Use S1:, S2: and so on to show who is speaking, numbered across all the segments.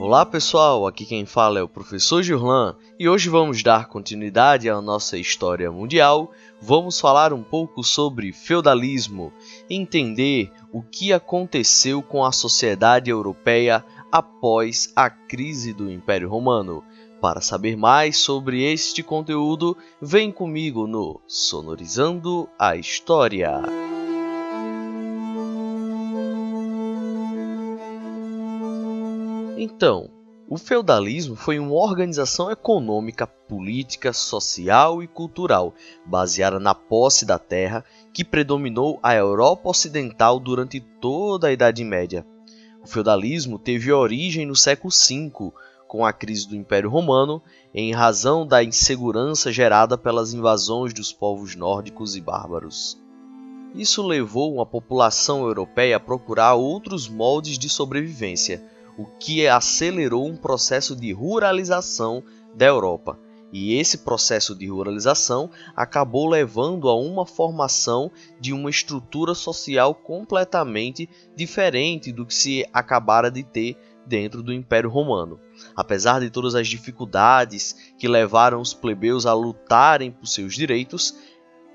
S1: Olá pessoal, aqui quem fala é o professor Gillan e hoje vamos dar continuidade à nossa história mundial. Vamos falar um pouco sobre feudalismo, entender o que aconteceu com a sociedade europeia após a crise do Império Romano. Para saber mais sobre este conteúdo, vem comigo no Sonorizando a História. Então, o feudalismo foi uma organização econômica, política, social e cultural baseada na posse da terra que predominou a Europa Ocidental durante toda a Idade Média. O feudalismo teve origem no século V, com a crise do Império Romano, em razão da insegurança gerada pelas invasões dos povos nórdicos e bárbaros. Isso levou a população europeia a procurar outros moldes de sobrevivência o que acelerou um processo de ruralização da Europa. E esse processo de ruralização acabou levando a uma formação de uma estrutura social completamente diferente do que se acabara de ter dentro do Império Romano. Apesar de todas as dificuldades que levaram os plebeus a lutarem por seus direitos,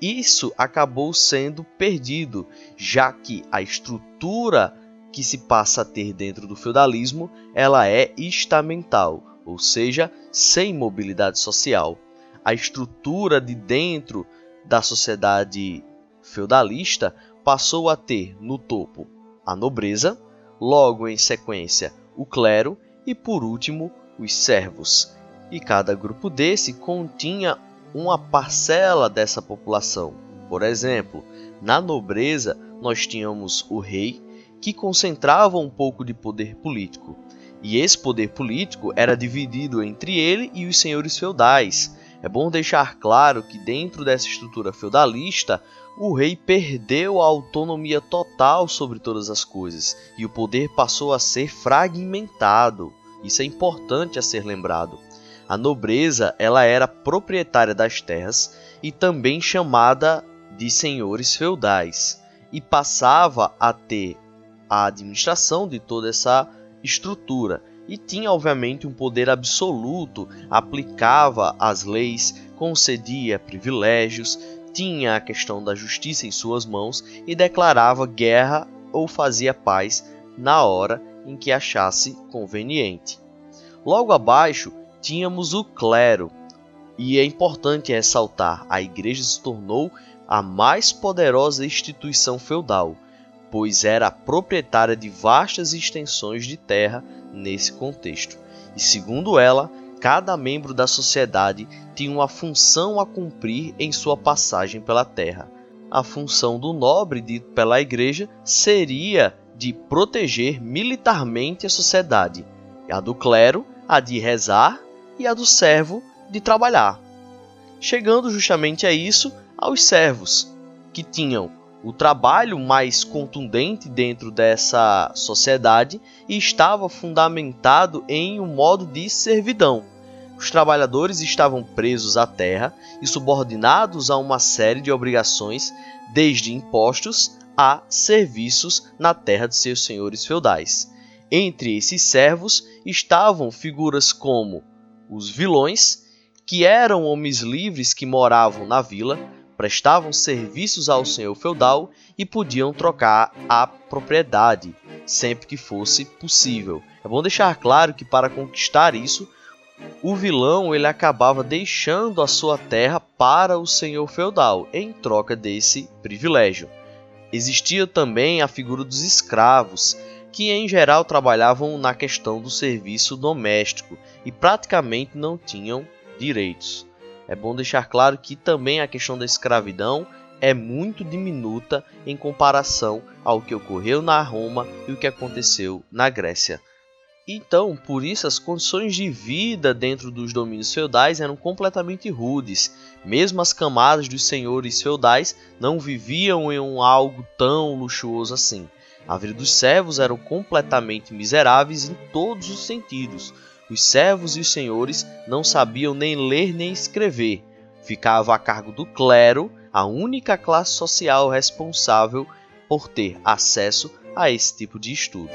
S1: isso acabou sendo perdido, já que a estrutura que se passa a ter dentro do feudalismo, ela é estamental, ou seja, sem mobilidade social. A estrutura de dentro da sociedade feudalista passou a ter no topo a nobreza, logo em sequência o clero e por último os servos. E cada grupo desse continha uma parcela dessa população. Por exemplo, na nobreza nós tínhamos o rei, que concentrava um pouco de poder político. E esse poder político era dividido entre ele e os senhores feudais. É bom deixar claro que dentro dessa estrutura feudalista, o rei perdeu a autonomia total sobre todas as coisas e o poder passou a ser fragmentado. Isso é importante a ser lembrado. A nobreza, ela era proprietária das terras e também chamada de senhores feudais e passava a ter a administração de toda essa estrutura. E tinha obviamente um poder absoluto, aplicava as leis, concedia privilégios, tinha a questão da justiça em suas mãos e declarava guerra ou fazia paz na hora em que achasse conveniente. Logo abaixo tínhamos o clero, e é importante ressaltar: a igreja se tornou a mais poderosa instituição feudal, pois era proprietária de vastas extensões de terra nesse contexto. E segundo ela, cada membro da sociedade tinha uma função a cumprir em sua passagem pela terra. A função do nobre dito pela igreja seria de proteger militarmente a sociedade, a do clero, a de rezar e a do servo de trabalhar. Chegando justamente a isso, aos servos, que tinham o trabalho mais contundente dentro dessa sociedade e estava fundamentado em um modo de servidão. Os trabalhadores estavam presos à terra e subordinados a uma série de obrigações, desde impostos a serviços na terra de seus senhores feudais. Entre esses servos estavam figuras como os vilões, que eram homens livres que moravam na vila, prestavam serviços ao senhor feudal e podiam trocar a propriedade sempre que fosse possível. É bom deixar claro que para conquistar isso, o vilão ele acabava deixando a sua terra para o senhor feudal em troca desse privilégio. Existia também a figura dos escravos, que em geral trabalhavam na questão do serviço doméstico e praticamente não tinham direitos. É bom deixar claro que também a questão da escravidão é muito diminuta em comparação ao que ocorreu na Roma e o que aconteceu na Grécia. Então, por isso, as condições de vida dentro dos domínios feudais eram completamente rudes. Mesmo as camadas dos senhores feudais não viviam em um algo tão luxuoso assim. A vida dos servos eram completamente miseráveis em todos os sentidos. Os servos e os senhores não sabiam nem ler nem escrever. Ficava a cargo do clero, a única classe social responsável por ter acesso a esse tipo de estudo.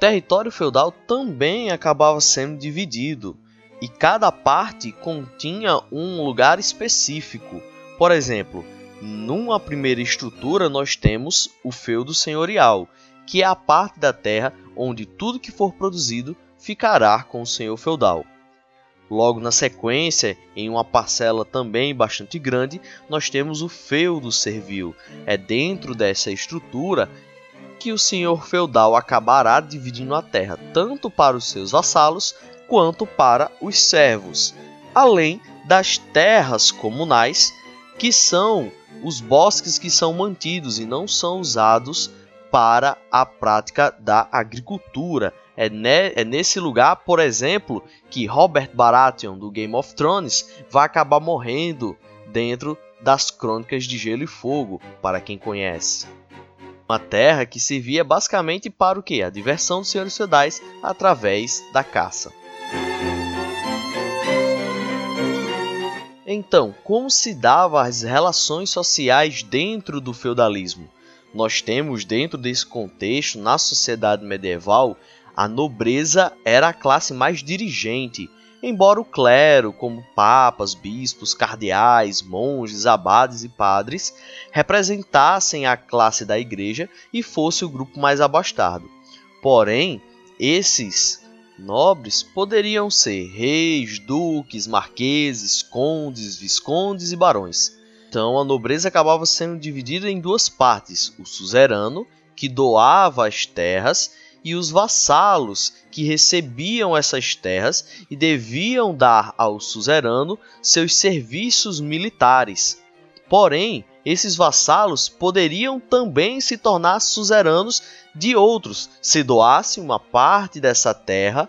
S1: território feudal também acabava sendo dividido, e cada parte continha um lugar específico. Por exemplo, numa primeira estrutura nós temos o feudo senhorial, que é a parte da terra onde tudo que for produzido ficará com o senhor feudal. Logo na sequência, em uma parcela também bastante grande, nós temos o feudo servil. É dentro dessa estrutura que o senhor feudal acabará dividindo a terra tanto para os seus vassalos quanto para os servos, além das terras comunais, que são os bosques que são mantidos e não são usados para a prática da agricultura. É, ne é, nesse lugar, por exemplo, que Robert Baratheon do Game of Thrones vai acabar morrendo dentro das Crônicas de Gelo e Fogo, para quem conhece. Uma terra que servia basicamente para o que? A diversão dos senhores feudais através da caça. Então, como se davam as relações sociais dentro do feudalismo? Nós temos dentro desse contexto, na sociedade medieval, a nobreza era a classe mais dirigente, embora o clero, como papas, bispos, cardeais, monges, abades e padres, representassem a classe da igreja e fosse o grupo mais abastado. Porém, esses Nobres poderiam ser reis, duques, marqueses, condes, viscondes e barões. Então a nobreza acabava sendo dividida em duas partes: o suzerano, que doava as terras, e os vassalos, que recebiam essas terras e deviam dar ao suzerano seus serviços militares. Porém, esses vassalos poderiam também se tornar suzeranos de outros, se doasse uma parte dessa terra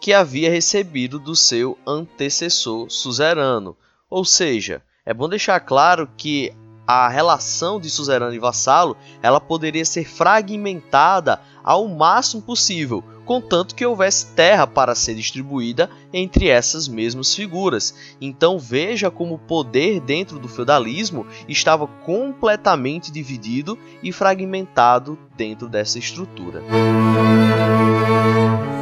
S1: que havia recebido do seu antecessor suzerano. Ou seja, é bom deixar claro que a relação de suzerano e vassalo ela poderia ser fragmentada ao máximo possível, contanto que houvesse terra para ser distribuída entre essas mesmas figuras. Então veja como o poder dentro do feudalismo estava completamente dividido e fragmentado dentro dessa estrutura.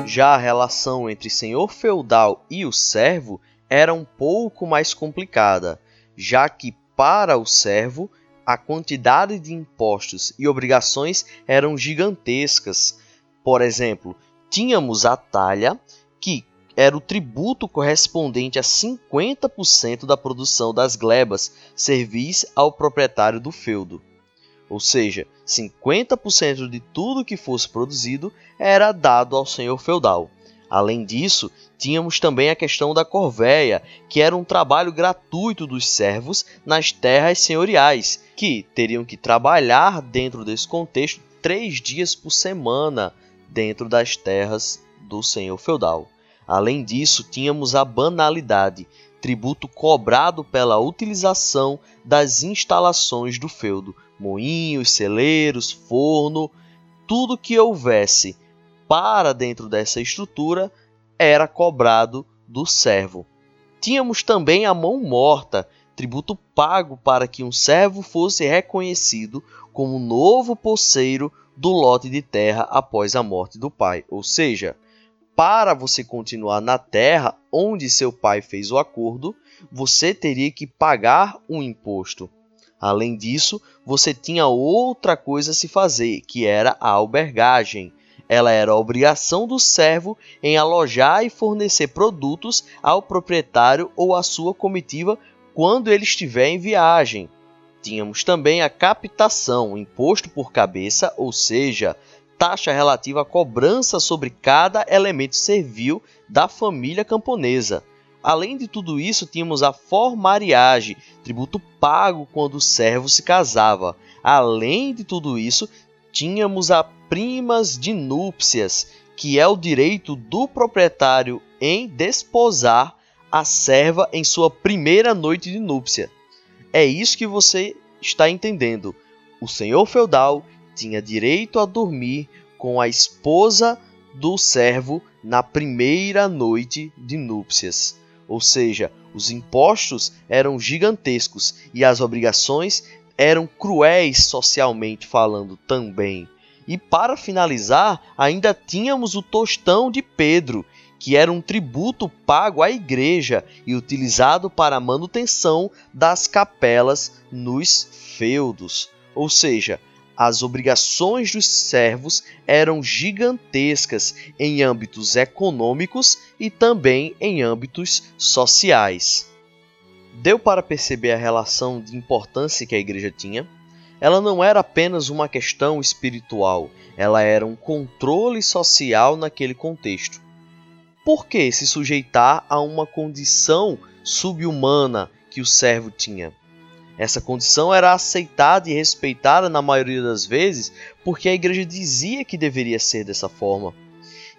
S1: Já a relação entre senhor feudal e o servo era um pouco mais complicada, já que para o servo a quantidade de impostos e obrigações eram gigantescas. Por exemplo, tínhamos a talha, que era o tributo correspondente a 50% da produção das glebas servis ao proprietário do feudo. Ou seja, 50% de tudo que fosse produzido era dado ao senhor feudal. Além disso, tínhamos também a questão da corvéia, que era um trabalho gratuito dos servos nas terras senhoriais, que teriam que trabalhar dentro desse contexto três dias por semana dentro das terras do senhor feudal. Além disso, tínhamos a banalidade, tributo cobrado pela utilização das instalações do feudo, moinhos, celeiros, forno, tudo que houvesse para dentro dessa estrutura era cobrado do servo. Tínhamos também a mão morta, tributo pago para que um servo fosse reconhecido como novo posseiro do lote de terra após a morte do pai. Ou seja, para você continuar na terra onde seu pai fez o acordo, você teria que pagar um imposto. Além disso, você tinha outra coisa a se fazer, que era a albergagem, ela era a obrigação do servo em alojar e fornecer produtos ao proprietário ou à sua comitiva quando ele estiver em viagem. Tínhamos também a captação, imposto por cabeça, ou seja, taxa relativa à cobrança sobre cada elemento servil da família camponesa. Além de tudo isso, tínhamos a formariagem, tributo pago quando o servo se casava. Além de tudo isso, tínhamos a primas de núpcias, que é o direito do proprietário em desposar a serva em sua primeira noite de núpcia. É isso que você está entendendo. O senhor feudal tinha direito a dormir com a esposa do servo na primeira noite de núpcias. Ou seja, os impostos eram gigantescos e as obrigações eram cruéis socialmente falando também. E para finalizar, ainda tínhamos o tostão de Pedro, que era um tributo pago à igreja e utilizado para a manutenção das capelas nos feudos. Ou seja, as obrigações dos servos eram gigantescas em âmbitos econômicos e também em âmbitos sociais. Deu para perceber a relação de importância que a igreja tinha? Ela não era apenas uma questão espiritual, ela era um controle social naquele contexto. Por que se sujeitar a uma condição subhumana que o servo tinha? Essa condição era aceitada e respeitada na maioria das vezes porque a igreja dizia que deveria ser dessa forma.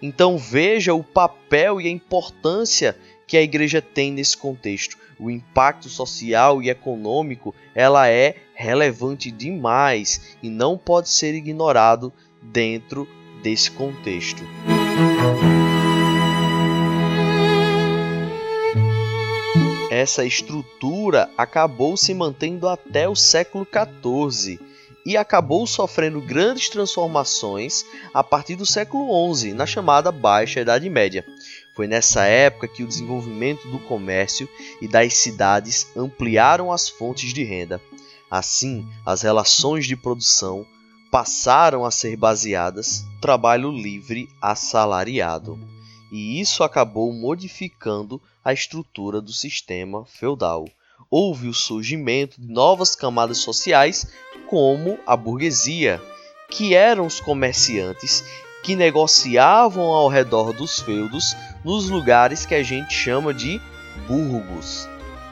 S1: Então veja o papel e a importância que a igreja tem nesse contexto. O impacto social e econômico, ela é relevante demais e não pode ser ignorado dentro desse contexto. essa estrutura acabou se mantendo até o século XIV e acabou sofrendo grandes transformações a partir do século XI, na chamada Baixa Idade Média. Foi nessa época que o desenvolvimento do comércio e das cidades ampliaram as fontes de renda. Assim, as relações de produção passaram a ser baseadas trabalho livre assalariado e isso acabou modificando a estrutura do sistema feudal. Houve o surgimento de novas camadas sociais, como a burguesia, que eram os comerciantes que negociavam ao redor dos feudos nos lugares que a gente chama de burgos.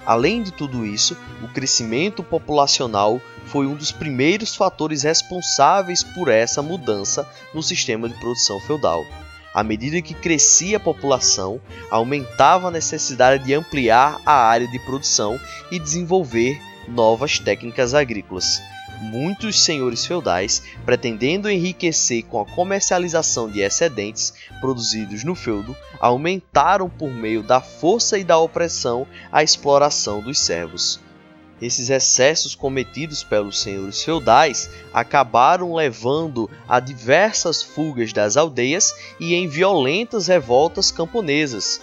S1: Além de tudo isso, o crescimento populacional foi um dos primeiros fatores responsáveis por essa mudança no sistema de produção feudal. À medida que crescia a população, aumentava a necessidade de ampliar a área de produção e desenvolver novas técnicas agrícolas. Muitos senhores feudais, pretendendo enriquecer com a comercialização de excedentes produzidos no feudo, aumentaram por meio da força e da opressão a exploração dos servos. Esses excessos cometidos pelos senhores feudais acabaram levando a diversas fugas das aldeias e em violentas revoltas camponesas.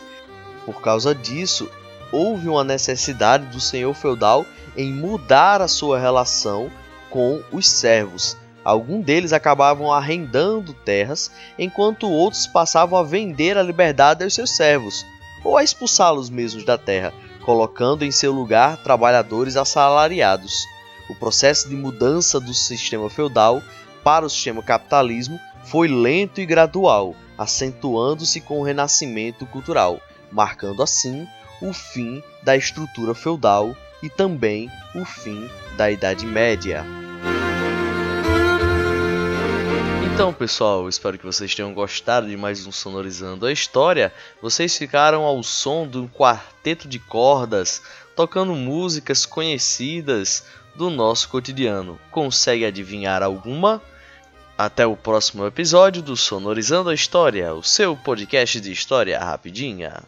S1: Por causa disso, houve uma necessidade do senhor feudal em mudar a sua relação com os servos. Alguns deles acabavam arrendando terras, enquanto outros passavam a vender a liberdade aos seus servos, ou a expulsá-los mesmos da terra, colocando em seu lugar trabalhadores assalariados. O processo de mudança do sistema feudal para o sistema capitalismo foi lento e gradual, acentuando-se com o renascimento cultural, marcando assim o fim da estrutura feudal e também o fim da Idade Média. Então, pessoal, espero que vocês tenham gostado de mais um Sonorizando a História. Vocês ficaram ao som de um quarteto de cordas tocando músicas conhecidas do nosso cotidiano. Consegue adivinhar alguma? Até o próximo episódio do Sonorizando a História, o seu podcast de história rapidinha.